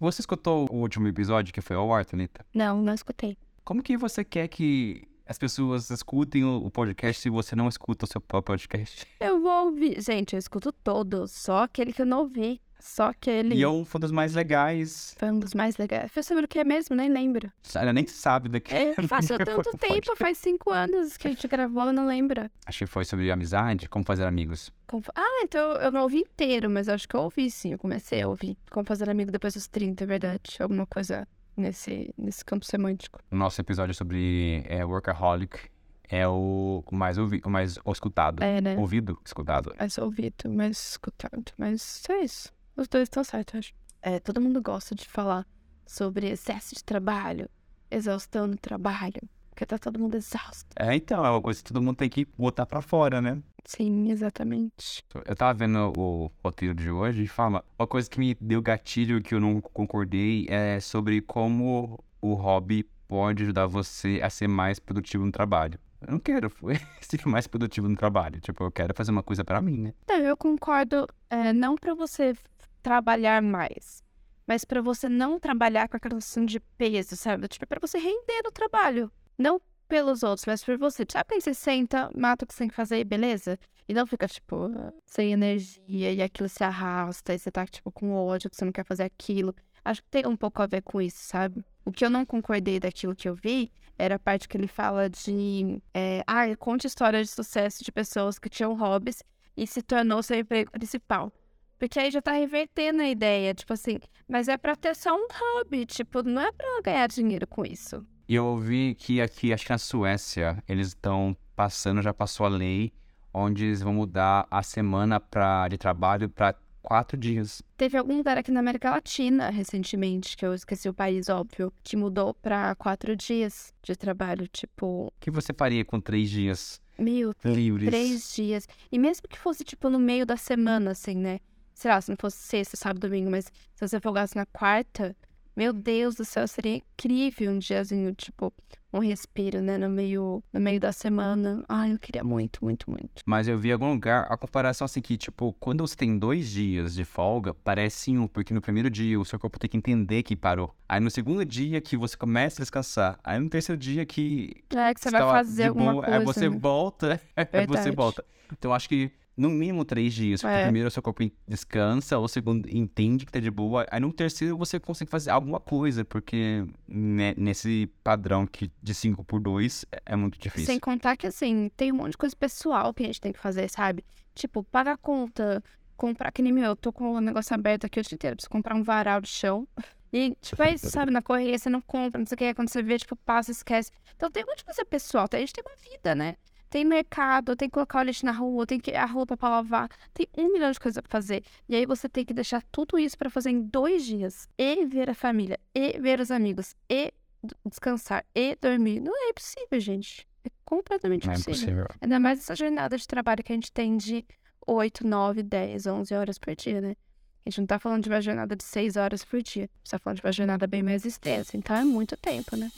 Você escutou o último episódio que foi ao ar, Thalita? Não, não escutei. Como que você quer que as pessoas escutem o o podcast se você não escuta o seu próprio podcast? Eu vou ouvir. Gente, eu escuto todos, só aquele que eu não ouvi. Só aquele. E é um foi um dos mais legais. Foi um dos mais legais. Foi sobre o que é mesmo? Nem lembro. Ela nem sabe daqui. É, faz tanto tempo, faz cinco anos que a gente gravou, eu não lembro. Acho que foi sobre amizade, como fazer amigos. Como- Ah, então eu não ouvi inteiro, mas acho que eu ouvi sim. Eu comecei a ouvir. Como fazer amigo depois dos 30, é verdade. Alguma coisa nesse, nesse campo semântico. O nosso episódio sobre é, Workaholic é o mais, ouvi, o mais escutado. É, né? Ouvido, escutado. Mais ouvido, mais escutado. Mas é isso. Os dois estão certos, acho. É, todo mundo gosta de falar sobre excesso de trabalho, exaustão no trabalho. Porque tá todo mundo exausto. É, então, é uma coisa que todo mundo tem que botar pra fora, né? Sim, exatamente. Eu tava vendo o roteiro de hoje e fala uma coisa que me deu gatilho que eu não concordei é sobre como o hobby pode ajudar você a ser mais produtivo no trabalho. Eu não quero ser mais produtivo no trabalho. Tipo, eu quero fazer uma coisa pra mim, né? Então, eu concordo, é, não pra você trabalhar mais, mas pra você não trabalhar com aquela questão de peso, sabe? Tipo, pra você render no trabalho. Não pelos outros, mas por você. Sabe quando você senta, mata o que você tem que fazer, beleza? E não fica, tipo, sem energia e aquilo se arrasta e você tá, tipo, com ódio que você não quer fazer aquilo. Acho que tem um pouco a ver com isso, sabe? O que eu não concordei daquilo que eu vi era a parte que ele fala de. É, ah, conte histórias de sucesso de pessoas que tinham hobbies e se tornou seu emprego principal. Porque aí já tá revertendo a ideia, tipo assim, mas é pra ter só um hobby, tipo, não é pra ganhar dinheiro com isso. E eu ouvi que aqui, acho que na Suécia, eles estão passando, já passou a lei, onde eles vão mudar a semana pra, de trabalho pra quatro dias. Teve algum lugar aqui na América Latina recentemente, que eu esqueci o país, óbvio, que mudou pra quatro dias de trabalho, tipo, O que você faria com três dias mil, livres? três dias. E mesmo que fosse, tipo, no meio da semana, assim, né? Sei lá, se não fosse sexta, sábado, domingo, mas se você folgasse na quarta, meu Deus do céu, seria incrível um diazinho, tipo, um respiro, né? No meio, no meio da semana. Ai, eu queria muito, muito, muito. Mas eu vi em algum lugar a comparação assim que, tipo, quando você tem dois dias de folga, parece um, porque no primeiro dia o seu corpo tem que entender que parou. Aí no segundo dia que você começa a descansar. Aí no terceiro dia que É que você vai tá fazer alguma boa, coisa. Aí você né? volta, aí você volta. Então eu acho que no mínimo três dias, porque É. primeiro o seu corpo descansa, o segundo entende que tá de boa, aí no terceiro você consegue fazer alguma coisa, porque né, nesse padrão que de 5 por 2 é, é muito difícil. Sem contar que, assim, tem um monte de coisa pessoal que a gente tem que fazer, sabe? Tipo, pagar conta, comprar, que nem meu, eu tô com o negócio aberto aqui o dia inteiro, preciso comprar um varal de chão. E, tipo, é isso, sabe? Na correria você não compra, não sei o que, aí quando você vê, tipo, passa, esquece. Então tem um monte de coisa pessoal, a gente tem uma vida, né? Tem mercado, tem que colocar o lixo na rua, tem que a roupa pra lavar, tem um milhão de coisas pra fazer. E aí você tem que deixar tudo isso pra fazer em dois dias. E ver a família, e ver os amigos, e descansar, e dormir. Não é possível, gente. É completamente Não é impossível. impossível. Ainda mais essa jornada de trabalho que a gente tem de 8, 9, 10, 11 horas por dia, né? A gente não tá falando de uma jornada de 6 horas por dia. A gente tá falando de uma jornada bem mais extensa. Então é muito tempo, né?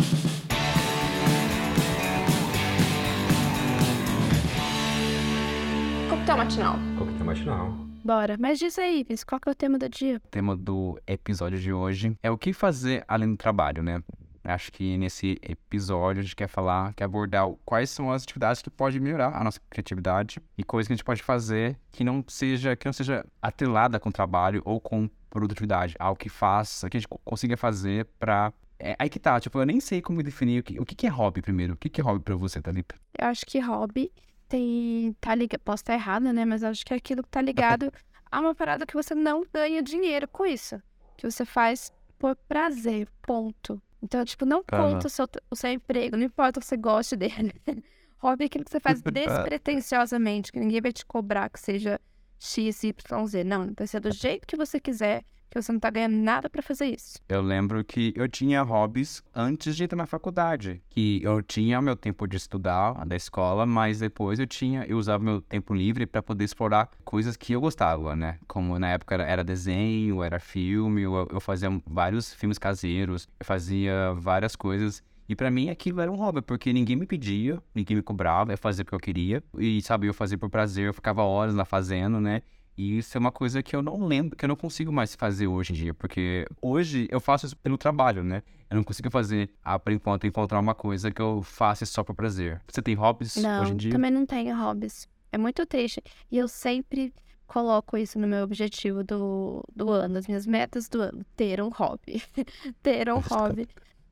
Coquetel matinal. Coquetel matinal. Bora. Mas diz aí, Viz, qual que é o tema do dia? O tema do episódio de hoje é o que fazer além do trabalho, né? Acho que nesse episódio a gente quer falar, quer abordar quais são as atividades que podem melhorar a nossa criatividade e coisas que a gente pode fazer que não seja que não seja atrelada com o trabalho ou com produtividade, algo que faça, que a gente co- consiga fazer pra é, aí que tá, tipo, eu nem sei como definir o que, o que que é hobby primeiro. O que que é hobby pra você, Thalita? Eu acho que hobby tem. Tá ligado. Posso estar errada, né? Mas acho que é aquilo que tá ligado a uma parada que você não ganha dinheiro com isso. Que você faz por prazer. Ponto. Então, tipo, não conta o seu, o seu emprego, não importa o que você goste dele. hobby é aquilo que você faz despretensiosamente, que ninguém vai te cobrar que seja X, Y, Z. Não, vai ser do jeito que você quiser, que você não tá ganhando nada pra fazer isso. Eu lembro que eu tinha hobbies antes de entrar na faculdade. Que eu tinha meu tempo de estudar da escola, mas depois eu tinha, eu usava meu tempo livre para poder explorar coisas que eu gostava, né? Como na época era, desenho, era filme, eu, eu fazia vários filmes caseiros, eu fazia várias coisas. E pra mim aquilo era um hobby, porque ninguém me pedia, ninguém me cobrava, eu fazia porque eu queria. E sabe, eu fazia por prazer, eu ficava horas lá fazendo, né? E isso é uma coisa que eu não lembro, que eu não consigo mais fazer hoje em dia, porque hoje eu faço isso pelo trabalho, né? Eu não consigo fazer, ah, por enquanto, encontrar uma coisa que eu faça só por prazer. Você tem hobbies Não, hoje em dia? também não tenho hobbies. É muito triste. E eu sempre coloco isso no meu objetivo do, do ano, as minhas metas do ano. Ter um hobby. ter um hobby.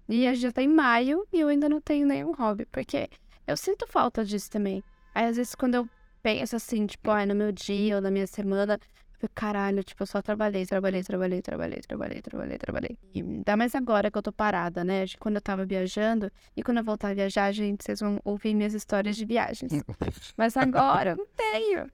E a gente já tá em maio e eu ainda não tenho nenhum hobby, porque eu sinto falta disso também. Aí, às vezes, quando eu penso assim, tipo, ai, no meu dia ou na minha semana, eu caralho, tipo, eu só trabalhei, trabalhei, trabalhei, trabalhei, trabalhei, trabalhei, trabalhei. E ainda mais agora que eu tô parada, né? De quando eu tava viajando. E quando eu voltar a viajar, gente, vocês vão ouvir minhas histórias de viagens. Mas agora eu não tenho.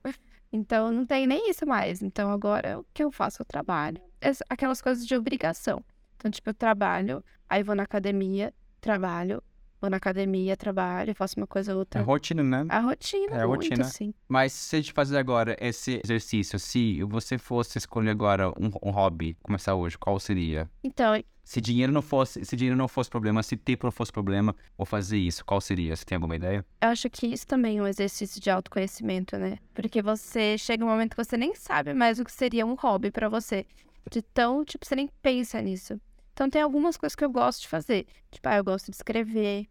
Então, não tem nem isso mais. Então, agora o que eu faço? Eu trabalho. Aquelas coisas de obrigação. Então, tipo, eu trabalho, aí vou na academia, trabalho, vou na academia, trabalho, faço uma coisa ou É outra. rotina, né? A rotina, É a muito, rotina. sim. Mas se a gente fazer agora esse exercício, se você fosse escolher agora um, um hobby, começar hoje, qual seria? Então, Se dinheiro não fosse, se dinheiro não fosse problema, se tempo não fosse problema, vou fazer isso, qual seria? Você tem alguma ideia? eu acho que isso também é um exercício de autoconhecimento, né? Porque você chega um momento que você nem sabe mais o que seria um hobby pra você. De tão, tipo, você nem pensa nisso. Então, tem algumas coisas que eu gosto de fazer. Tipo, ah, eu gosto de escrever.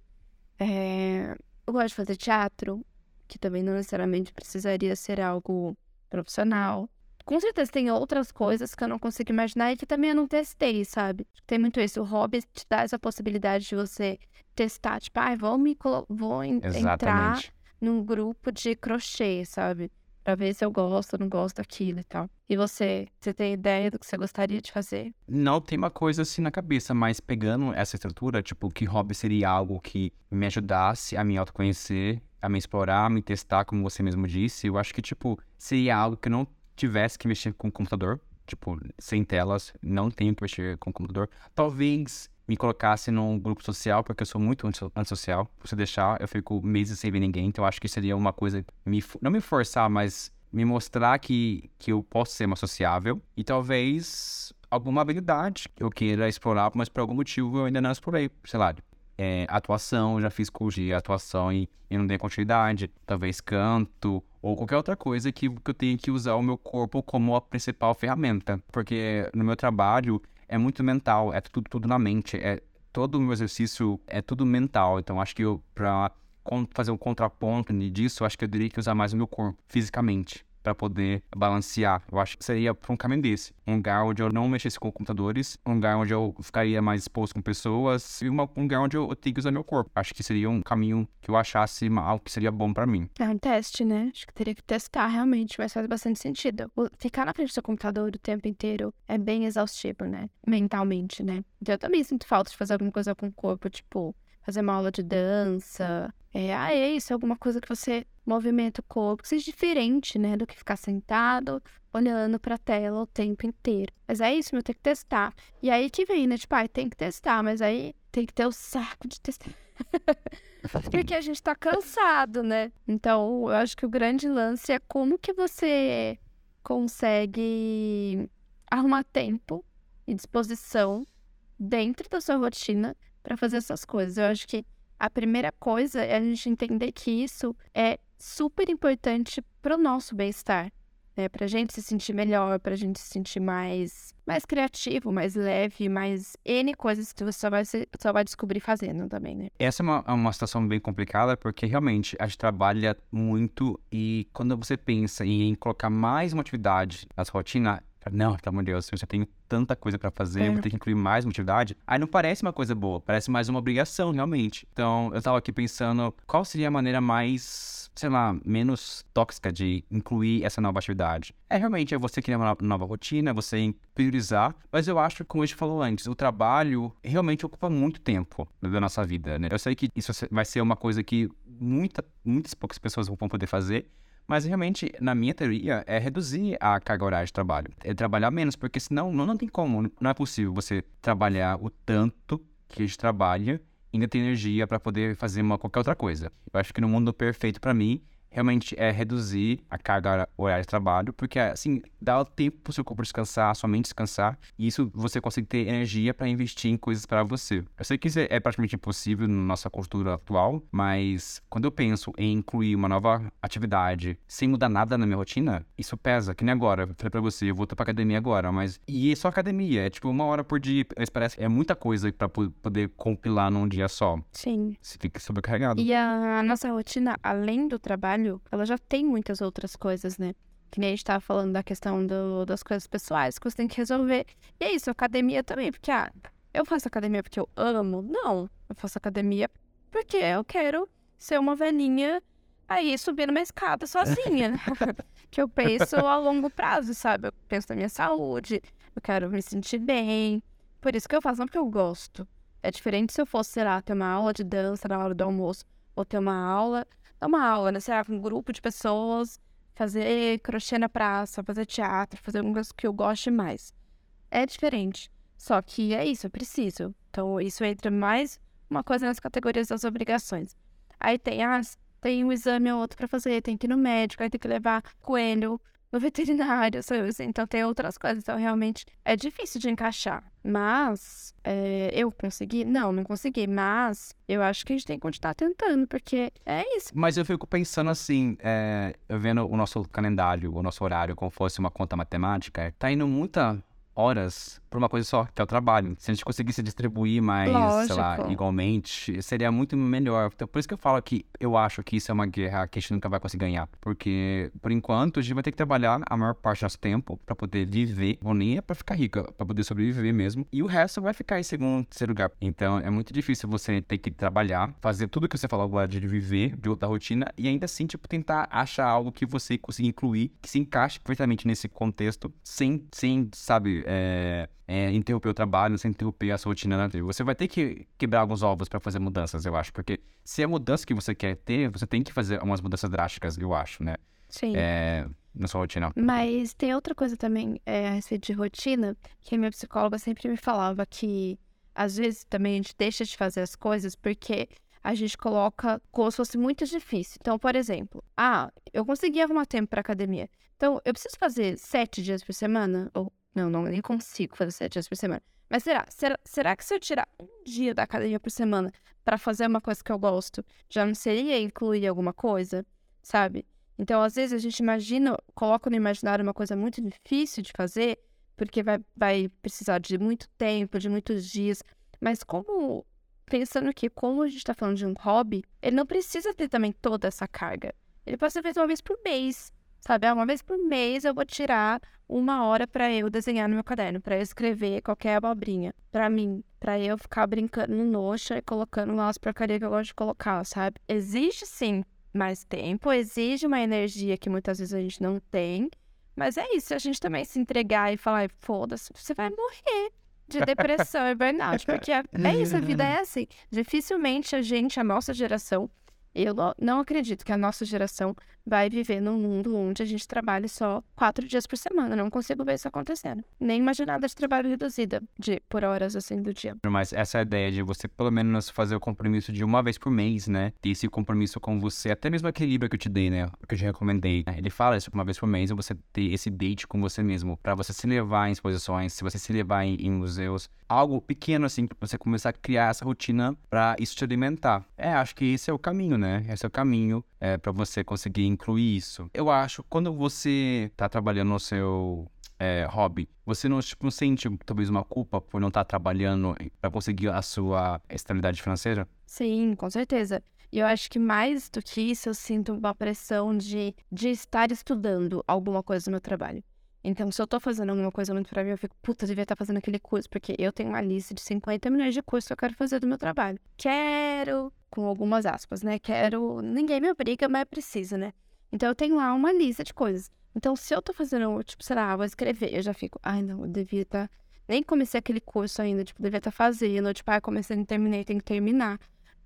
é, Eu gosto de fazer teatro, que também não necessariamente precisaria ser algo profissional. Com certeza tem outras coisas que eu não consigo imaginar e que também eu não testei, sabe? Tem muito isso. O hobby te dá essa possibilidade de você testar. Tipo, ah, vou me vou en- entrar Exatamente. num grupo de crochê, sabe? Pra ver se eu gosto ou não gosto daquilo e tal. E você, você tem ideia do que você gostaria de fazer? Não tem uma coisa assim na cabeça, mas pegando essa estrutura, tipo, que hobby seria algo que me ajudasse a me autoconhecer, a me explorar, a me testar, como você mesmo disse, eu acho que, tipo, seria algo que eu não tivesse que mexer com o computador, tipo, sem telas, não tenho que mexer com o computador. Talvez me colocasse num grupo social, porque eu sou muito antisso- antissocial. Se você deixar, eu fico meses sem ver ninguém, então eu acho que seria uma coisa, me, não me forçar, mas me mostrar que, que eu posso ser mais sociável e talvez alguma habilidade que eu queira explorar, mas por algum motivo eu ainda não explorei. Sei lá, é, atuação, já fiz curso de atuação e, e não dei continuidade. Talvez canto ou qualquer outra coisa que, que eu tenha que usar o meu corpo como a principal ferramenta. Porque no meu trabalho é muito mental, é tudo, tudo na mente. É, todo o meu exercício é tudo mental. Então acho que con- fazer um contraponto disso, acho que eu teria que usar mais o meu corpo, fisicamente, para poder balancear. Eu acho que seria um caminho desse. Um lugar onde eu não mexesse com computadores, um lugar onde eu ficaria mais exposto com pessoas, e uma- um lugar onde eu, eu tenho que usar meu corpo. Acho que seria um caminho que eu achasse ma- algo que seria bom para mim. É um teste, né? Acho que teria que testar realmente, mas faz bastante sentido. Ficar na frente do seu computador o tempo inteiro é bem exaustivo, né? Mentalmente, né? Então eu também sinto falta de fazer alguma coisa com o corpo, tipo, fazer uma aula de dança. É, ah, é isso, alguma coisa que você movimenta o corpo, que seja diferente, né? Do que ficar sentado olhando pra tela o tempo inteiro. Mas é isso, meu, tem que testar. E aí que vem, né? Tipo, ai, tem que testar, mas aí tem que ter o saco de testar. Porque a gente tá cansado, né? Então, eu acho que o grande lance é como que você consegue arrumar tempo e disposição dentro da sua rotina para fazer essas coisas. Eu acho que a primeira coisa é a gente entender que isso é super importante pro nosso bem-estar. Né, pra gente se sentir melhor, pra gente se sentir mais, mais criativo, mais leve, mais N coisas que você só vai, só vai descobrir fazendo também, né? Essa é uma, é uma situação bem complicada, porque realmente a gente trabalha muito e quando você pensa em colocar mais uma atividade na sua rotina, não, pelo amor de Deus, eu já tenho tanta coisa pra fazer, É. vou ter que incluir mais uma atividade. Aí não parece uma coisa boa, parece mais uma obrigação, realmente. Então, eu tava aqui pensando qual seria a maneira mais, sei lá, menos tóxica de incluir essa nova atividade. É realmente é você criar uma no- nova rotina, é você priorizar, mas eu acho que, como a gente falou antes, o trabalho realmente ocupa muito tempo da nossa vida, né? Eu sei que isso vai ser uma coisa que muita, muitas poucas pessoas vão poder fazer, mas realmente, na minha teoria, é reduzir a carga horária de trabalho. É trabalhar menos, porque senão não, não tem como. Não é possível você trabalhar o tanto que a gente trabalha e ainda ter energia para poder fazer uma, qualquer outra coisa. Eu acho que no mundo perfeito para mim realmente é reduzir a carga horária de trabalho, porque assim, dá o tempo pro seu corpo descansar, sua mente descansar, e isso você consegue ter energia para investir em coisas para você. Eu sei que isso é praticamente impossível na nossa cultura atual, mas quando eu penso em incluir uma nova atividade sem mudar nada na minha rotina, isso pesa, que nem agora. Eu falei pra você, eu vou pra academia agora, mas. E é só academia, é tipo uma hora por dia. Isso parece é muita coisa pra poder compilar num dia só. Sim. Você fica sobrecarregado. E a nossa rotina, além do trabalho, ela já tem muitas outras coisas, né? Que nem a gente tava falando da questão do, das coisas pessoais que você tem que resolver. E é isso, academia também, porque, ah, eu faço academia porque eu amo? Não. Eu faço academia porque eu quero ser uma velhinha aí subindo uma escada sozinha. que eu penso a longo prazo, sabe? Eu penso na minha saúde, eu quero me sentir bem. Por isso que eu faço, não porque eu gosto. É diferente se eu fosse, sei lá, ter uma aula de dança na hora do almoço, ou ter uma aula, dar uma aula, né? Sei lá, com um grupo de pessoas, fazer crochê na praça, fazer teatro, fazer algumas que eu goste mais. É diferente. Só que é isso, eu preciso. Então, isso entra mais uma coisa nas categorias das obrigações. Aí tem as tem um exame ou outro para fazer, tem que ir no médico, aí tem que levar coelho no veterinário, sabe? Assim, então tem outras coisas. Então, realmente é difícil de encaixar. Mas é, eu consegui? Não, não consegui. Mas eu acho que a gente tem que continuar tentando, porque é isso. Mas eu fico pensando assim, é, vendo o nosso calendário, o nosso horário, como fosse uma conta matemática, tá indo muita horas por uma coisa só, que é o trabalho. Se a gente conseguisse distribuir mais, Lógico. sei lá, igualmente, seria muito melhor. Então, por isso que eu falo que eu acho que isso é uma guerra que a gente nunca vai conseguir ganhar. Porque, por enquanto, a gente vai ter que trabalhar a maior parte do nosso tempo para poder viver. Ou nem é pra ficar rica, para poder sobreviver mesmo. E o resto vai ficar em segundo, terceiro lugar. Então, é muito difícil você ter que trabalhar, fazer tudo que você falou agora de viver, de outra rotina, e ainda assim, tipo, tentar achar algo que você consiga incluir, que se encaixe perfeitamente nesse contexto, sem, sem sabe, é, é, interromper o trabalho, sem interromper a sua rotina na. Você vai ter que quebrar alguns ovos para fazer mudanças, eu acho. Porque se é a mudança que você quer ter, você tem que fazer umas mudanças drásticas, eu acho, né? Sim. É, na sua rotina. Mas tem outra coisa também é, a respeito de rotina, que a minha psicóloga sempre me falava que às vezes também a gente deixa de fazer as coisas porque a gente coloca como se fosse muito difícil. Então, por exemplo, ah, eu consegui arrumar tempo para academia. Então, eu preciso fazer sete dias por semana? Ou não, não, nem consigo fazer sete dias por semana. Mas será? Será, será que se eu tirar um dia da academia por semana para fazer uma coisa que eu gosto, já não seria incluir alguma coisa? Sabe? Então, às vezes, a gente imagina, coloca no imaginário uma coisa muito difícil de fazer, porque vai, vai precisar de muito tempo, de muitos dias. Mas como, pensando que como a gente está falando de um hobby, ele não precisa ter também toda essa carga. Ele pode ser feito uma vez por mês, sabe? Ah, uma vez por mês eu vou tirar uma hora para eu desenhar no meu caderno, para eu escrever qualquer abobrinha. para mim, para eu ficar brincando no Notion e colocando lá as porcarias que eu gosto de colocar, sabe? Existe sim mais tempo, exige uma energia que muitas vezes a gente não tem. Mas é isso, a gente também se entregar e falar, foda-se, você vai morrer de depressão e burnout. Porque é, é isso, a vida é assim. Dificilmente a gente, a nossa geração, eu não acredito que a nossa geração vai viver num mundo onde a gente trabalhe só quatro dias por semana. Não consigo ver isso acontecendo. Nem imaginar de trabalho reduzida de por horas assim do dia. Mas essa ideia de você pelo menos fazer o compromisso de uma vez por mês, né? Ter esse compromisso com você, até mesmo aquele livro que eu te dei, né? Que eu te recomendei. Né? Ele fala isso uma vez por mês, você ter esse date com você mesmo, para você se levar em exposições, se você se levar em, em museus, algo pequeno assim, pra você começar a criar essa rotina para isso te alimentar. É, acho que esse é o caminho, né? Esse é o caminho é, para você conseguir incluir isso. Eu acho, quando você tá trabalhando no seu é, hobby, você não, tipo, não sente talvez uma culpa por não estar tá trabalhando para conseguir a sua estabilidade financeira? Sim, com certeza. E eu acho que mais do que isso, eu sinto uma pressão de, de estar estudando alguma coisa no meu trabalho. Então, se eu tô fazendo alguma coisa muito pra mim, eu fico, puta, devia estar tá fazendo aquele curso, porque eu tenho uma lista de 50 milhões de cursos que eu quero fazer do meu trabalho. Quero, com algumas aspas, né? Quero. Ninguém me obriga, mas preciso, né? Então, eu tenho lá uma lista de coisas. Então, se eu tô fazendo, tipo, sei lá, vou escrever, eu já fico, ai, não, eu devia estar. Tá... Nem comecei aquele curso ainda, tipo, devia estar tá fazendo, tipo, ah, comecei, não terminei, tem que terminar.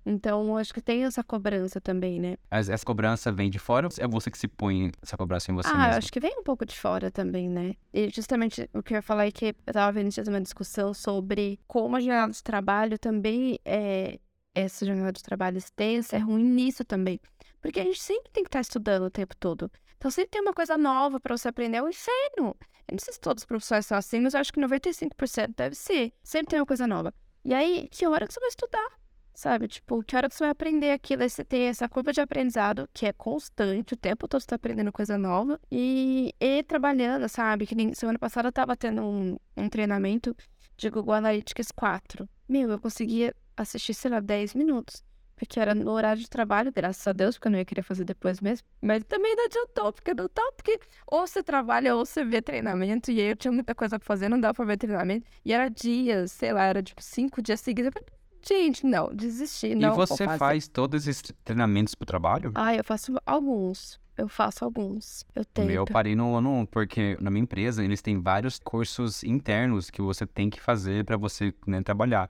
Então, acho que tem essa cobrança também, né? Essa cobrança vem de fora ou é você que se põe essa cobrança em você ah, mesmo? acho que vem um pouco de fora também, né? E justamente o que eu ia falar é que eu tava vendo uma discussão sobre como a jornada de trabalho também é... Essa jornada de trabalho extensa é ruim nisso também. Porque a gente sempre tem que estar estudando o tempo todo. Então sempre tem uma coisa nova para você aprender. É um inferno. Eu não sei se todos os professores são assim, mas eu acho que 95% deve ser. Sempre tem uma coisa nova. E aí, que hora que você vai estudar? Sabe? Tipo, que hora que você vai aprender aquilo? Aí você tem essa curva de aprendizado que é constante, o tempo todo você tá aprendendo coisa nova. E, e trabalhando, sabe? Que nem semana passada eu tava tendo um, um treinamento de Google Analytics 4. Meu, eu conseguia assistir, sei lá, 10 minutos. Porque era no horário de trabalho, graças a Deus, porque eu não ia querer fazer depois mesmo. Mas também não adiantou, porque não tá, porque ou você trabalha ou você vê treinamento. E aí eu tinha muita coisa pra fazer, não dava pra ver treinamento. E era dias, sei lá, era tipo cinco dias seguidos. Eu falei, gente, não, desisti, não E você faz todos esses treinamentos pro trabalho? Ah, eu faço alguns. Eu faço alguns. Eu tenho. Eu parei no ano 1, porque na minha empresa eles têm vários cursos internos que você tem que fazer para você né, trabalhar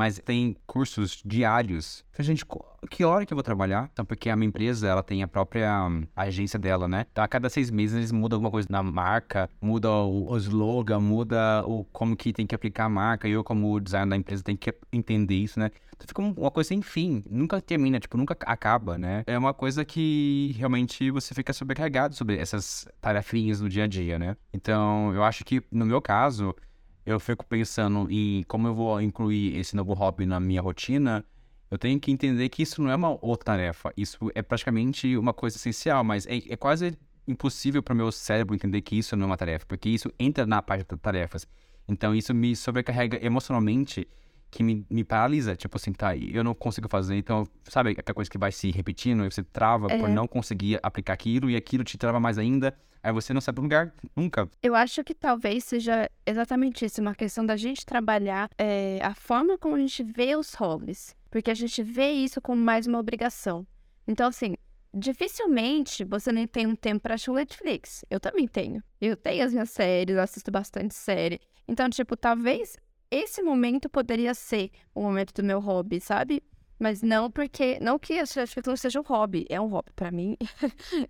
mas tem cursos diários. Falei, gente, que hora que eu vou trabalhar? Então, porque a minha empresa, ela tem a própria um, agência dela, né? Então, a cada seis meses eles mudam alguma coisa na marca, muda o, o slogan, muda o como que tem que aplicar a marca. E eu, como designer da empresa, tenho que entender isso, né? Então, fica uma coisa sem fim. Nunca termina, tipo, nunca acaba, né? É uma coisa que realmente você fica sobrecarregado sobre essas tarefinhas no dia a dia, né? Então, eu acho que, no meu caso eu fico pensando em como eu vou incluir esse novo hobby na minha rotina, eu tenho que entender que isso não é uma outra tarefa. Isso é praticamente uma coisa essencial, mas é, é quase impossível para o meu cérebro entender que isso não é uma tarefa, porque isso entra na parte das tarefas. Então isso me sobrecarrega emocionalmente, que me, me paralisa. Tipo assim, tá, eu não consigo fazer. Então, sabe aquela coisa que vai se repetindo e você trava é. por não conseguir aplicar aquilo e aquilo te trava mais ainda. Aí você não sai do lugar nunca. Eu acho que talvez seja exatamente isso, uma questão da gente trabalhar é, a forma como a gente vê os hobbies. Porque a gente vê isso como mais uma obrigação. Então, assim, dificilmente você nem tem um tempo para assistir Netflix. Eu também tenho. Eu tenho as minhas séries, eu assisto bastante série. Então, tipo, talvez esse momento poderia ser o momento do meu hobby, sabe? Mas não porque. Não que a não seja um hobby. É um hobby. para mim.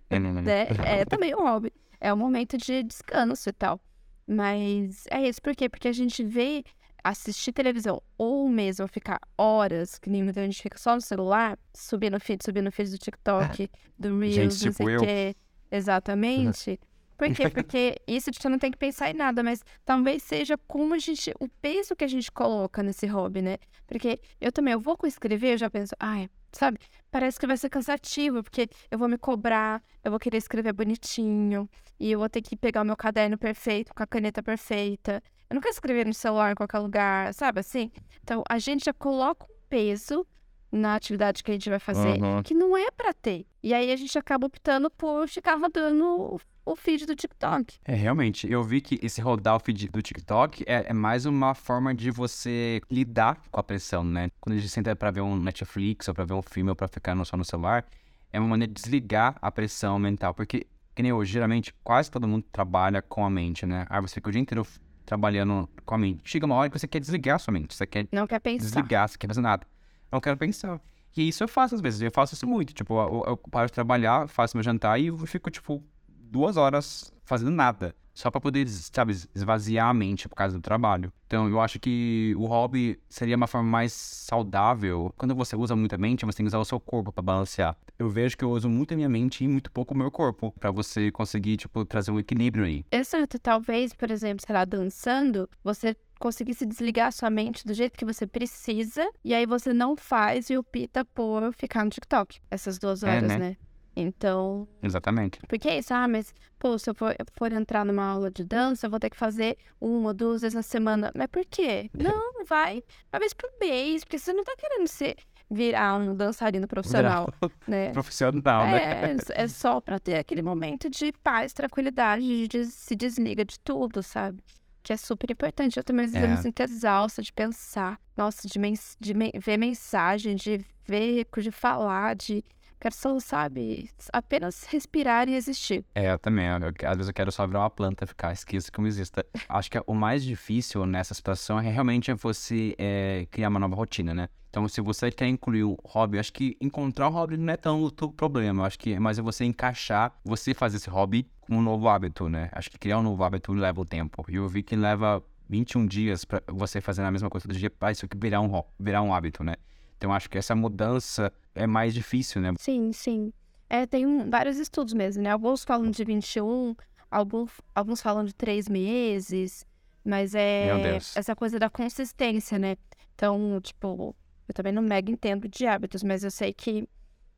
é, é também um hobby. É um momento de descanso e tal. Mas é isso. Por quê? Porque a gente vê assistir televisão ou mesmo ficar horas, que nem muita gente fica só no celular, subindo feed, subindo feed do TikTok, do Reels, gente, não tipo sei o quê. Exatamente. Por quê? Porque isso você não tem que pensar em nada, mas talvez seja como a gente, o peso que a gente coloca nesse hobby, né? Porque eu também, eu vou com escrever, eu já penso, ai, sabe? Parece que vai ser cansativo, porque eu vou me cobrar, eu vou querer escrever bonitinho, e eu vou ter que pegar o meu caderno perfeito, com a caneta perfeita. Eu não quero escrever no celular em qualquer lugar, sabe assim? Então, a gente já coloca um peso na atividade que a gente vai fazer uhum. que não é para ter. E aí a gente acaba optando por ficar rodando o feed do TikTok. É, realmente. Eu vi que esse rodar o feed do TikTok é, é, mais uma forma de você lidar com a pressão, né? Quando a gente senta pra ver um Netflix ou pra ver um filme ou pra ficar só no celular, é uma maneira de desligar a pressão mental. Porque, que nem hoje, geralmente, quase todo mundo trabalha com a mente, né? Aí você fica o dia inteiro trabalhando com a mente. Chega uma hora que você quer desligar a sua mente. Você quer não quer pensar. desligar, você quer fazer nada. Não quero pensar. E isso eu faço às vezes. Eu faço isso muito. Tipo, eu, eu paro de trabalhar, faço meu jantar e fico, tipo, duas horas fazendo nada. Só para poder, sabe, esvaziar a mente por causa do trabalho. Então, eu acho que o hobby seria uma forma mais saudável. Quando você usa muita mente, você tem que usar o seu corpo para balancear. Eu vejo que eu uso muito a minha mente e muito pouco o meu corpo, para você conseguir, tipo, trazer um equilíbrio aí. Exato. Talvez, por exemplo, sei lá, dançando, você conseguir se desligar a sua mente do jeito que você precisa, e aí você não faz e opta por ficar no TikTok essas duas é, horas, é, né? né? Então. Exatamente. Porque é isso, ah, mas, pô, se eu for, for, entrar numa aula de dança, eu vou ter que fazer uma, duas vezes na semana. Mas por quê? Não, vai uma vez por mês, porque você não tá querendo ser virar um dançarino profissional, virar né? Profissional, né? É, é só pra ter aquele momento de paz, tranquilidade, de se desliga de tudo, sabe? Que é super importante. Eu também, às vezes, é. me sinto exausta de pensar, nossa, de, mens de me ver mensagem, de ver, de falar, de Quero só, sabe, apenas respirar e existir. É, eu também. Eu, às vezes eu quero só virar uma planta, ficar, esqueça como exista. Acho que o mais difícil nessa situação é realmente você é, criar uma nova rotina, né? Então, se você quer incluir um hobby, acho que encontrar um hobby não é tão o problema. Acho que é mais é você encaixar, você fazer esse hobby um novo hábito, né? Acho que criar um novo hábito leva o tempo. E eu vi que leva 21 dias para você fazer a mesma coisa todo dia para isso que virar um, virar um hábito, né? Então acho que essa mudança é mais difícil, né? Sim, sim. É, tem um- vários estudos mesmo, né? Alguns falam de 21, alguns, alguns falam de três meses, mas é essa coisa da consistência, né? Então, tipo, eu também não mega entendo de hábitos, mas eu sei que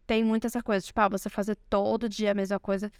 tem muito essa coisa, tipo, ah, você fazer todo dia a mesma coisa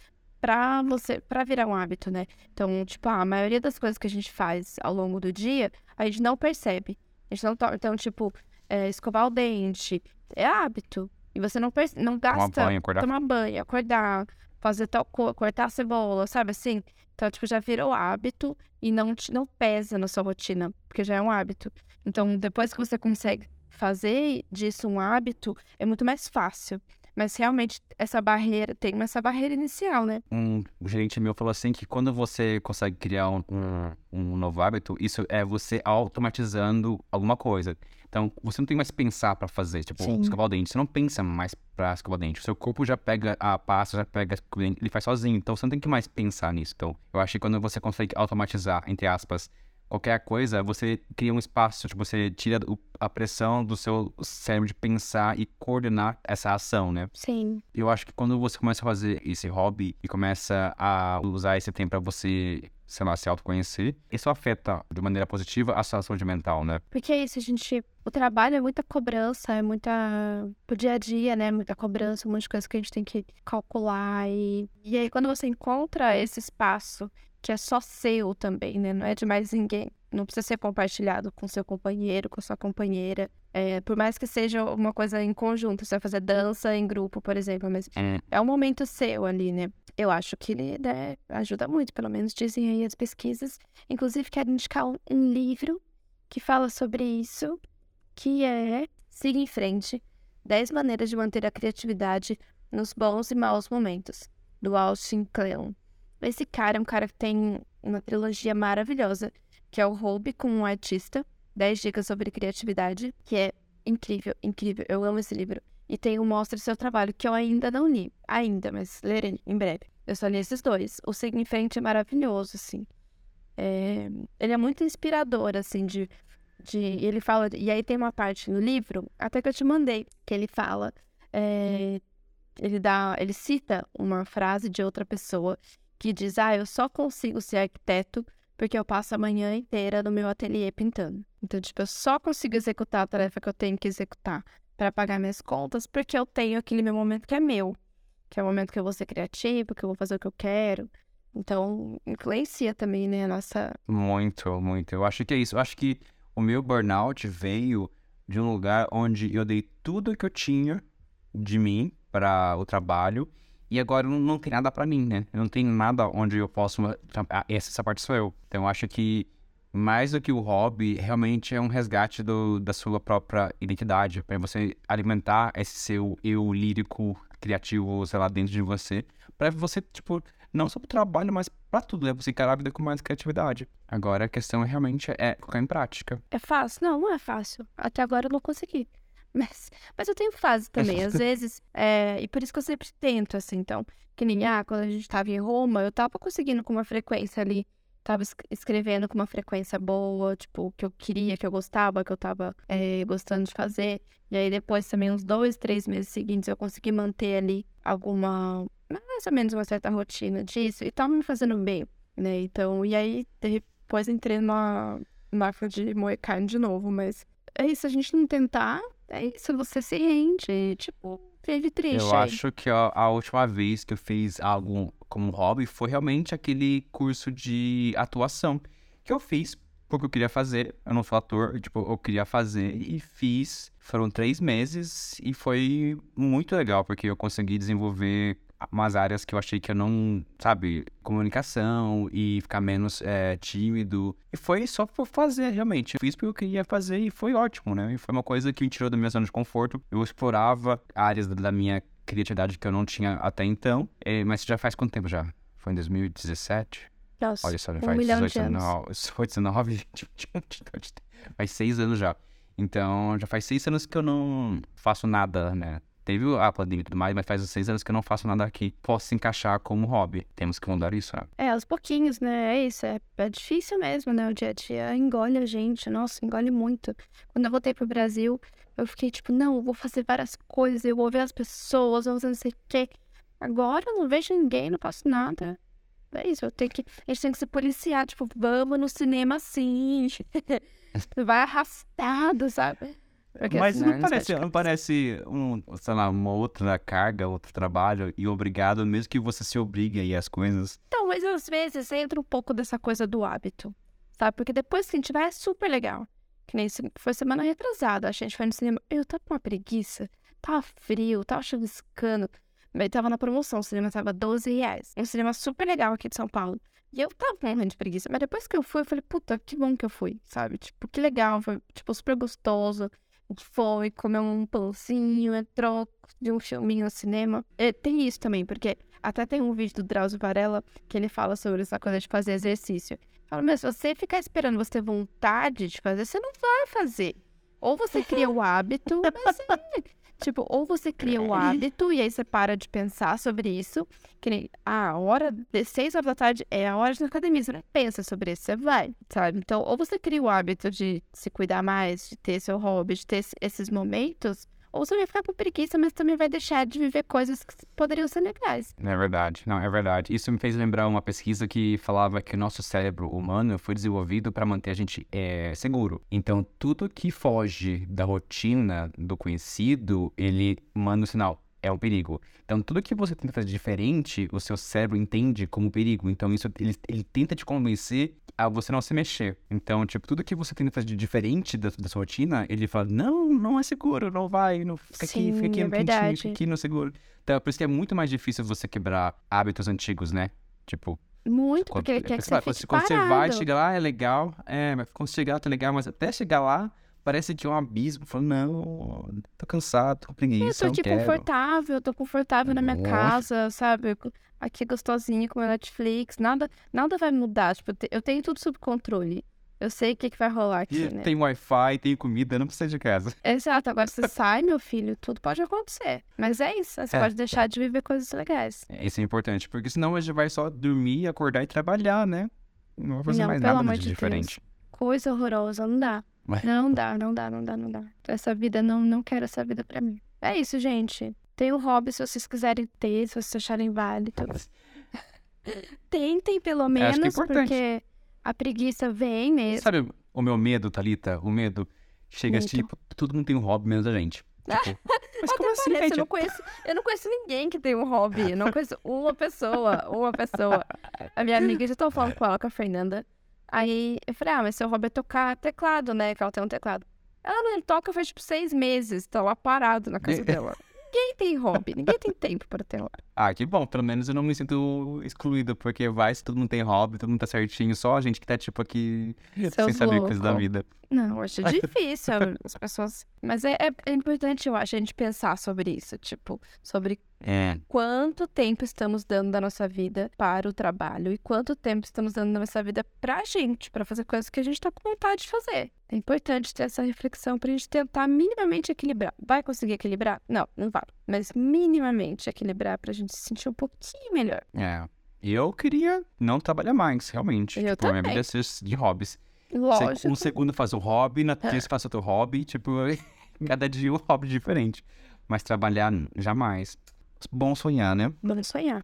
pra você, pra virar um hábito, né? Então, tipo, a maioria das coisas que a gente faz ao longo do dia, a gente não percebe. A gente não to... Então, tipo, é, escovar o dente é hábito. E você não, perce... não Tomar gasta banho, acordar. tomar banho, acordar, fazer tal coisa, cortar a cebola, sabe assim? Então, tipo, já virou hábito e não, te- não pesa na sua rotina, porque já é um hábito. Então, depois que você consegue fazer disso um hábito, é muito mais fácil. Mas realmente, essa barreira, tem essa barreira inicial, né? Um gerente meu falou assim que quando você consegue criar um, um, um novo hábito, isso é você automatizando alguma coisa. Então, você não tem mais pensar pra fazer, tipo, Sim. escovar o dente. Você não pensa mais pra escovar o dente. O seu corpo já pega a pasta, já pega o dente, ele faz sozinho. Então, você não tem que mais pensar nisso. Então, eu acho que quando você consegue automatizar, entre aspas, qualquer coisa, você cria um espaço, tipo, você tira a pressão do seu cérebro de pensar e coordenar essa ação, né? Sim. Eu acho que quando você começa a fazer esse hobby e começa a usar esse tempo pra você, sei lá, se autoconhecer, isso afeta de maneira positiva a sua saúde mental, né? Porque é isso, a gente. O trabalho é muita cobrança, é muita. O dia a dia, né? Muita cobrança, um monte de coisa que a gente tem que calcular. E, e aí, quando você encontra esse espaço que é só seu também, né? Não é de mais ninguém. Não precisa ser compartilhado com seu companheiro, com sua companheira. É, por mais que seja uma coisa em conjunto, você vai fazer dança em grupo, por exemplo, mas é um momento seu ali, né? Eu acho que ele né, ajuda muito, pelo menos dizem aí as pesquisas. Inclusive, quero indicar um, um livro que fala sobre isso, que é Siga em Frente, 10 maneiras de manter a criatividade nos bons e maus momentos, do Austin Kleon. Esse cara é um cara que tem uma trilogia maravilhosa, que é o Hobby com um artista, 10 dicas sobre criatividade, que é incrível, incrível. Eu amo esse livro. E tem o Mostre Seu Trabalho, que eu ainda não li. Ainda, mas lerei em breve. Eu só li esses dois. O Siga em Frente é maravilhoso, assim. É, Ele é muito inspirador, assim, de, de... Ele fala... E aí tem uma parte no livro, até que eu te mandei, que ele fala... é, Ele dá... Ele cita uma frase de outra pessoa que diz... Ah, eu só consigo ser arquiteto porque eu passo a manhã inteira no meu ateliê pintando. Então, tipo, eu só consigo executar a tarefa que eu tenho que executar para pagar minhas contas porque eu tenho aquele meu momento que é meu. Que é o momento que eu vou ser criativo, que eu vou fazer o que eu quero. Então, influencia também, né, a nossa... Muito, muito. Eu acho que é isso. Eu acho que o meu burnout veio de um lugar onde eu dei tudo que eu tinha de mim para o trabalho e agora não, não tem nada para mim, né? Eu não tenho nada onde eu possa. ah, Essa, essa parte sou eu. Então eu acho que mais do que o hobby, realmente é um resgate do, da sua própria identidade, para você alimentar esse seu eu lírico, criativo, sei lá, dentro de você, para você, tipo, não só pro trabalho, mas pra tudo, né? Você encarar a vida com mais criatividade. Agora a questão realmente é colocar em prática. É fácil? Não, não é fácil. Até agora eu não consegui. Mas, mas eu tenho fase também, às vezes, é, e por isso que eu sempre tento, assim, então, que nem, ah, quando a gente tava em Roma, eu tava conseguindo com uma frequência ali, tava es- escrevendo com uma frequência boa, tipo, o que eu queria, que eu gostava, que eu tava é, gostando de fazer, e aí depois também, uns dois, três meses seguintes, eu consegui manter ali alguma, mais ou menos uma certa rotina disso, e tava me fazendo bem, né, então, e aí, depois entrei numa máquina de moer carne de novo, mas é isso, a gente não tentar, é isso, você se rende, tipo, vive triste. Eu aí. acho que a, a última vez que eu fiz algo como hobby foi realmente aquele curso de atuação que eu fiz porque eu queria fazer. Eu não sou ator, tipo, eu queria fazer e fiz. Foram três meses e foi muito legal porque eu consegui desenvolver umas áreas que eu achei que eu não, sabe, comunicação e ficar menos é, tímido. E foi só por fazer, realmente. Eu fiz porque eu queria fazer e foi ótimo, né? E foi uma coisa que me tirou da minha zona de conforto. Eu explorava áreas da- minha criatividade que eu não tinha até então. É, mas já faz quanto tempo já? Foi em 2017? Nossa, Olha só, já um faz milhão de 18 anos. anos. 19, 20, 21, faz seis anos já. Então, já faz seis anos que eu não faço nada, né? Teve a pandemia e tudo mais, mas faz seis anos que eu não faço nada que possa se encaixar como hobby. Temos que mudar isso? É, aos pouquinhos, né? É isso, é, é difícil mesmo, né? O dia a dia engole a gente, nossa, engole muito. Quando eu voltei pro Brasil, eu fiquei tipo, não, eu vou fazer várias coisas, eu vou ver as pessoas, eu vou fazer não sei o quê. Agora eu não vejo ninguém, não faço nada. É isso, eu tenho que. A gente tem que se policiar, tipo, vamos no cinema assim. Vai arrastado, sabe? Porque Mas senão não a gente parece, não parece um, sei lá, uma outra carga, outro trabalho e obrigado, mesmo que você se obrigue a ir às coisas. Então, mas às vezes entra um pouco dessa coisa do hábito, sabe? Porque depois que a gente vai é super legal. Que nem se- foi semana retrasada, a gente foi no cinema. Eu tava com uma preguiça, tava frio, tava chuviscando. Mas tava na promoção, o cinema tava 12 reais. Um cinema super legal aqui de São Paulo. E eu tava morrendo de preguiça. Mas depois que eu fui, eu falei, puta, que bom que eu fui, sabe? Tipo, que legal, foi, tipo, super gostoso. Foi, comeu um pãozinho, entrou de um filminho no cinema. E tem isso também, porque até tem um vídeo do Drauzio Varela que ele fala sobre essa coisa de fazer exercício. Fala, mas se você ficar esperando você ter vontade de fazer, você não vai fazer. Ou você cria o hábito, mas é, tipo, ou você cria o hábito e aí você para de pensar sobre isso. Que nem ah, a hora de seis horas da tarde é a hora de academia. Você não pensa sobre isso, você vai, sabe? Então, ou você cria o hábito de se cuidar mais, de ter seu hobby, de ter esse- esses momentos, ou você vai ficar com preguiça, mas também vai deixar de viver coisas que poderiam ser legais. É verdade, não, é verdade. Isso me fez lembrar uma pesquisa que falava que o nosso cérebro humano foi desenvolvido para manter a gente é, seguro. Então, tudo que foge da rotina, do conhecido, ele manda um sinal. É um perigo. Então, tudo que você tenta fazer diferente, o seu cérebro entende como perigo. Então, isso ele, ele tenta te convencer a você não se mexer. Então, tipo, tudo que você tenta fazer de diferente da, da sua rotina, ele fala: não, não é seguro, não vai, não fica aqui, fica aqui Sim, é no quentinho, verdade. fica aqui no seguro. Então, por isso que é muito mais difícil você quebrar hábitos antigos, né? Tipo, Muito, quando, porque ele quer que lá, você quando, quando você vai, parado. chega lá, é legal. É, mas quando chegar, tá legal, mas até chegar lá, parece que é um abismo. Falando, não, tô cansado, tô com Eu preguiça, tô não aqui quero. confortável, tô confortável na minha casa, sabe? Aqui gostosinho com a Netflix. Nada, nada vai mudar. Tipo, eu te- eu tenho tudo sob controle. Eu sei o que, que vai rolar aqui, né? Tem Wi-Fi, tem comida, não precisa de casa. Exato, agora você sai, meu filho, tudo pode acontecer. Mas é isso, você É. pode deixar de viver coisas legais. É, Isso é importante, porque senão a gente vai só dormir, acordar e trabalhar, né? Não vai fazer Não, mais nada de diferente. Coisa horrorosa, não dá. Mas- Não dá, não dá, não dá, não dá. Essa vida, não, não quero essa vida pra mim. É isso, gente. Tem um hobby se vocês quiserem ter, se vocês acharem válido. Tentem, pelo que é menos, importante. porque a preguiça vem mesmo. Sabe o meu medo, Thalita? O medo chega assim, tipo, todo mundo tem um hobby menos a gente. Tipo, mas como assim, Parece, eu, gente? não conheço, eu não conheço ninguém que tem um hobby. Eu não conheço uma pessoa, uma pessoa. A minha amiga, já tô falando com ela, com a Fernanda. Aí eu falei, ah, mas seu hobby é tocar teclado, né? Que ela tem um teclado. Ela não toca faz tipo seis meses, tá lá parado na casa dela. Ninguém tem hobby, ninguém tem tempo para ter hobby. Ah, que bom. Pelo menos eu não me sinto excluído, porque vai se todo mundo tem hobby, todo mundo tá certinho, só a gente que tá, tipo, aqui sem Seus saber coisa da vida. Não, eu acho difícil as pessoas. Mas é, é- é importante, eu acho, a gente pensar sobre isso. Tipo, sobre É, quanto tempo estamos dando da nossa vida para o trabalho e quanto tempo estamos dando da nossa vida pra gente, pra fazer coisas que a gente tá com vontade de fazer. É importante ter essa reflexão pra gente tentar minimamente equilibrar. Vai conseguir equilibrar? Não, não vai. Mas minimamente equilibrar pra gente se sentir um pouquinho melhor. é. Eu queria não trabalhar mais, realmente. Eu tipo, a minha também. vida é de hobbies. Lógico. Um segundo faz um hobby, na terça faz outro hobby, tipo, cada dia um hobby diferente. Mas trabalhar, jamais. Bom sonhar, né? Vamos sonhar.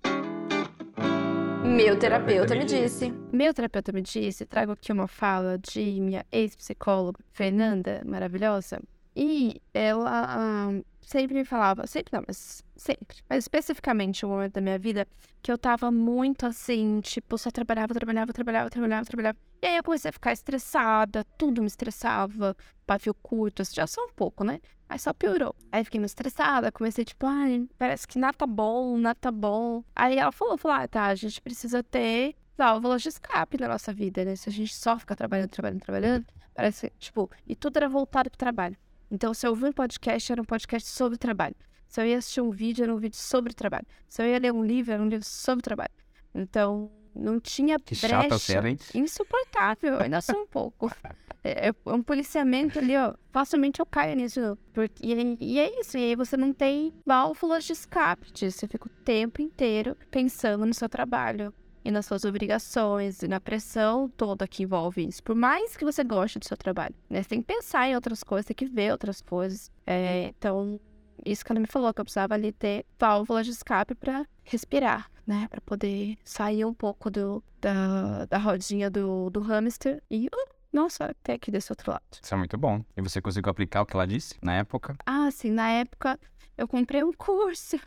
Meu terapeuta me disse. Meu terapeuta me disse, trago aqui uma fala de minha ex-psicóloga, Fernanda, maravilhosa. E ela ah, sempre me falava, sempre não, mas sempre. Mas especificamente um momento da minha vida que eu tava muito assim, tipo, só trabalhava, trabalhava, trabalhava, trabalhava, trabalhava. E aí eu comecei a ficar estressada, tudo me estressava, pavio curto, já só um pouco, né? Aí só piorou. Aí fiquei muito estressada, comecei tipo, ai, parece que nada tá bom, nada tá bom. Aí ela falou, falou, ah, tá, a gente precisa ter válvulas de escape na nossa vida, né? Se a gente só ficar trabalhando, trabalhando, trabalhando, parece tipo, e tudo era voltado pro trabalho. Então, se eu ouvir um podcast, era um podcast sobre trabalho. Se eu ia assistir um vídeo, era um vídeo sobre trabalho. Se eu ia ler um livro, era um livro sobre trabalho. Então, não tinha Que brecha. chata hein? Insuportável, ainda sou um pouco. É, é um policiamento ali, ó. Facilmente eu caio nisso. Porque, e, e é isso. E aí você não tem válvulas de escape disso. Você fica o tempo inteiro pensando no seu trabalho. E nas suas obrigações. E na pressão toda que envolve isso. Por mais que você goste do seu trabalho. Né? Você tem que pensar em outras coisas. Tem que ver outras coisas. É, então, isso que ela me falou, que eu precisava ali ter válvulas de escape pra respirar, né? Pra poder sair um pouco do, da, da rodinha do, do hamster e, uh, nossa, até aqui desse outro lado. Isso é muito bom. E você conseguiu aplicar o que ela disse na época? Ah, sim, na época eu comprei um curso.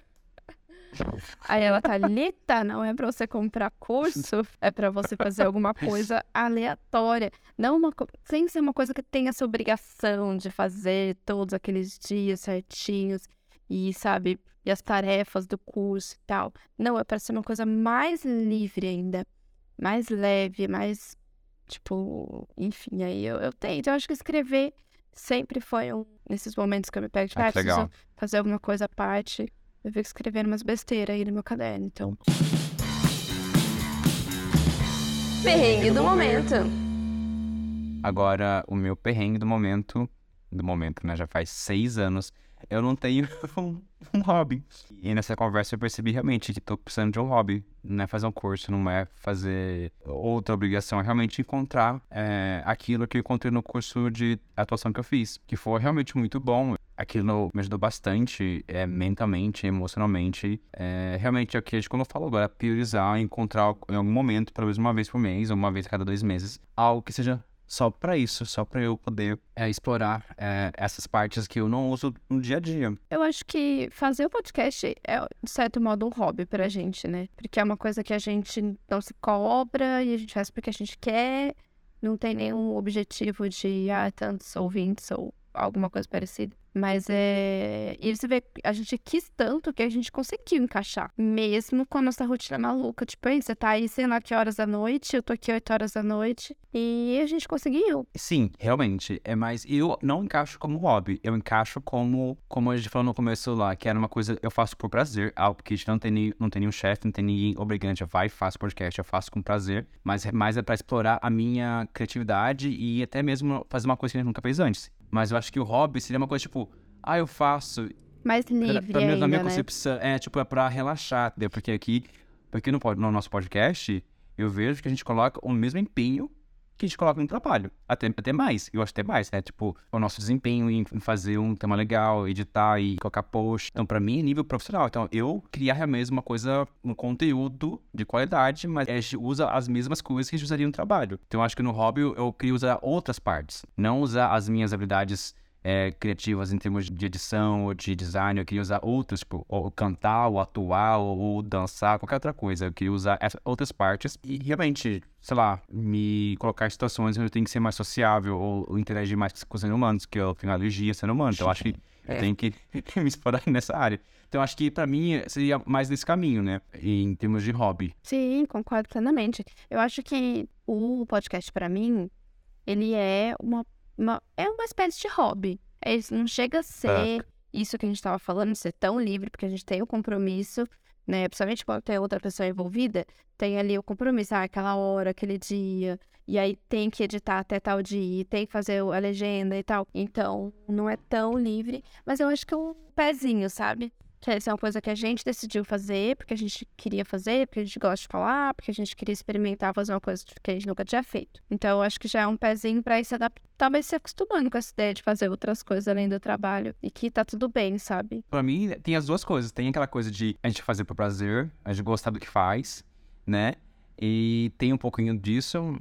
Aí ela, Thalita, não é pra você comprar curso, é pra você fazer alguma coisa aleatória. Não uma sem ser uma coisa que tenha essa obrigação de fazer todos aqueles dias certinhos e, sabe, e as tarefas do curso e tal. Não, é pra ser uma coisa mais livre ainda, mais leve, mais, tipo, enfim, aí eu, eu tento. Eu acho que escrever sempre foi um, nesses momentos que eu me pego de Ah, ah, preciso fazer alguma coisa à parte. Eu fico escrevendo umas besteiras aí no meu caderno, então. Perrengue do momento. Agora, o meu perrengue do momento, do momento, né? Já faz seis anos, eu não tenho um, um hobby. E nessa conversa eu percebi realmente que tô precisando de um hobby. Não é fazer um curso, não é fazer outra obrigação, é realmente encontrar é, aquilo que eu encontrei no curso de atuação que eu fiz, que foi realmente muito bom. Aquilo me ajudou bastante, é, mentalmente, emocionalmente. É, realmente é o que a gente, eu falo agora, priorizar, encontrar em algum momento, pelo menos uma vez por mês, ou uma vez a cada dois meses, algo que seja só pra isso, só pra eu poder é, explorar é, essas partes que eu não uso no dia a dia. Eu acho que fazer o podcast é, de certo modo, um hobby pra gente, né? Porque é uma coisa que a gente não se cobra e a gente faz porque a gente quer, não tem nenhum objetivo de, ah, tantos ouvintes ou alguma coisa parecida. Mas é. E você vê, a gente quis tanto que a gente conseguiu encaixar. Mesmo com a nossa rotina maluca. Tipo, aí, você tá aí, sei lá que horas da noite, eu tô aqui 8 horas da noite. E a gente conseguiu. Sim, realmente. É mais. Eu não encaixo como hobby. Eu encaixo como. Como a gente falou no começo lá, que era uma coisa eu faço por prazer. Algo que a gente não tem, nem- não tem nenhum chefe, não tem ninguém obrigando. a gente Vai, faço podcast, eu faço com prazer. Mas é mais é pra explorar a minha criatividade e até mesmo fazer uma coisa que a gente nunca fez antes. Mas eu acho que o hobby seria uma coisa tipo. Ah, eu faço Mais Pra- livre pra mim, ainda, na minha né? concepção, é tipo, é pra relaxar, entendeu? Porque aqui, porque no, no nosso podcast, eu vejo que a gente coloca o mesmo empenho que a gente coloca no trabalho. Até, até mais, eu acho até mais, né? Tipo, o nosso desempenho em, fazer um tema legal, editar e colocar post. Então, pra mim, é nível profissional. Então, eu criar mesmo uma coisa, um conteúdo de qualidade, mas a gente usa as mesmas coisas que a gente usaria no trabalho. Então, eu acho que no hobby eu, eu queria usar outras partes. Não usar as minhas habilidades é, criativas em termos de edição ou de design, eu queria usar outras, tipo, ou cantar, ou atuar, ou, dançar, qualquer outra coisa. Eu queria usar outras partes e realmente, sei lá, me colocar em situações onde eu tenho que ser mais sociável ou, ou interagir mais com os seres humanos, que eu tenho alergia sendo humano. Então, eu acho que eu tenho que me explorar nessa área. Então, acho que pra mim seria mais desse caminho, né? Em termos de hobby. Sim, concordo plenamente. Eu acho que o podcast, pra mim, ele é uma, uma- é uma espécie de hobby. Ele não chega a ser isso que a gente estava falando, ser tão livre, porque a gente tem o compromisso, né? Principalmente quando tem outra pessoa envolvida, tem ali o compromisso, ah, aquela hora, aquele dia, e aí tem que editar até tal dia, e tem que fazer a legenda e tal. Então, não é tão livre, mas eu acho que é um pezinho, sabe? Que essa é uma coisa que a gente decidiu fazer, porque a gente queria fazer, porque a gente gosta de falar, porque a gente queria experimentar fazer uma coisa que a gente nunca tinha feito. Então, acho que já é um pezinho pra ir se adaptar, talvez se acostumando com essa ideia de fazer outras coisas além do trabalho. E que tá tudo bem, sabe? Pra mim, tem as duas coisas. Tem aquela coisa de a gente fazer por prazer, a gente gostar do que faz, né? E tem um pouquinho disso,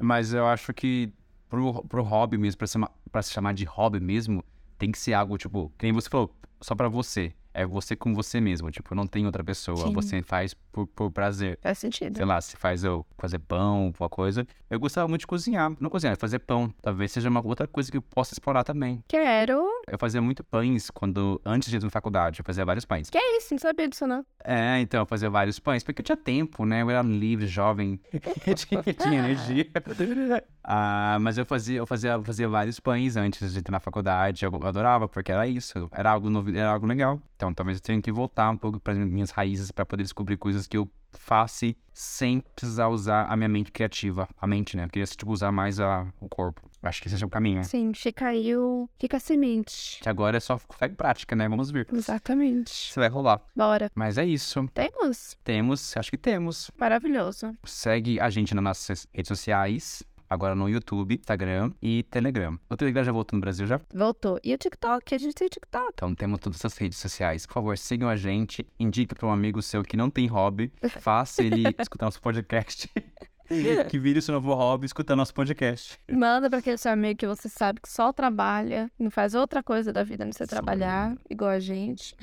mas eu acho que pro, pro hobby mesmo, pra, ser, pra se chamar de hobby mesmo, tem que ser algo, tipo, que nem você falou, só pra você. É você com você mesmo, tipo, não tem outra pessoa. Sim. Você faz por, por prazer. Faz sentido. Sei lá, se faz eu fazer pão, alguma coisa. Eu gostava muito de cozinhar. Não cozinhar, fazer pão. Talvez seja uma outra coisa que eu possa explorar também. Quero. Eu fazia muito pães quando, antes de ir na faculdade, eu fazia vários pães. Que é isso? Não sabia disso, não. É, então, eu fazia vários pães, porque eu tinha tempo, né? Eu era livre, jovem, eu tinha, tinha energia. Ah, mas eu fazia, eu fazia, eu fazia vários pães antes de entrar na faculdade. Eu adorava, porque era isso, era algo novo, era algo legal. Então, talvez eu tenha que voltar um pouco para minhas raízes para poder descobrir coisas que eu faça sem precisar usar a minha mente criativa, a mente, né? Eu queria tipo usar mais a, o corpo. Acho que esse é o caminho. Sim, fica aí o. Fica a semente. Que agora é só fé e prática, né? Vamos ver. Exatamente. Se vai rolar. Bora. Mas é isso. Temos? Temos, acho que temos. Maravilhoso. Segue a gente nas nossas redes sociais. Agora no YouTube, Instagram e Telegram. O Telegram já voltou no Brasil já? Voltou. E o TikTok? A gente tem o TikTok. Então temos todas essas redes sociais. Por favor, sigam a gente, indique para um amigo seu que não tem hobby, faça ele escutar nosso podcast. que vire seu novo hobby escutar nosso podcast. Manda para aquele seu amigo que você sabe que só trabalha, não faz outra coisa da vida a não ser trabalhar, igual a gente.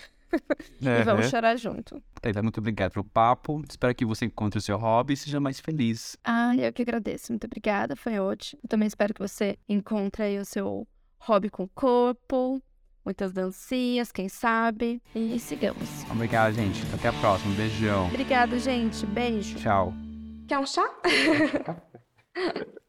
É, E vamos é. chorar junto. Taylor, muito obrigado pelo papo. Espero que você encontre o seu hobby e seja mais feliz. Ah, eu que agradeço. Muito obrigada, foi ótimo. Eu também espero que você encontre aí o seu hobby com o corpo, muitas dancinhas, quem sabe. E sigamos. Obrigado, gente. Até a próxima. Beijão. Obrigada, gente. Beijo. Tchau. Quer um chá?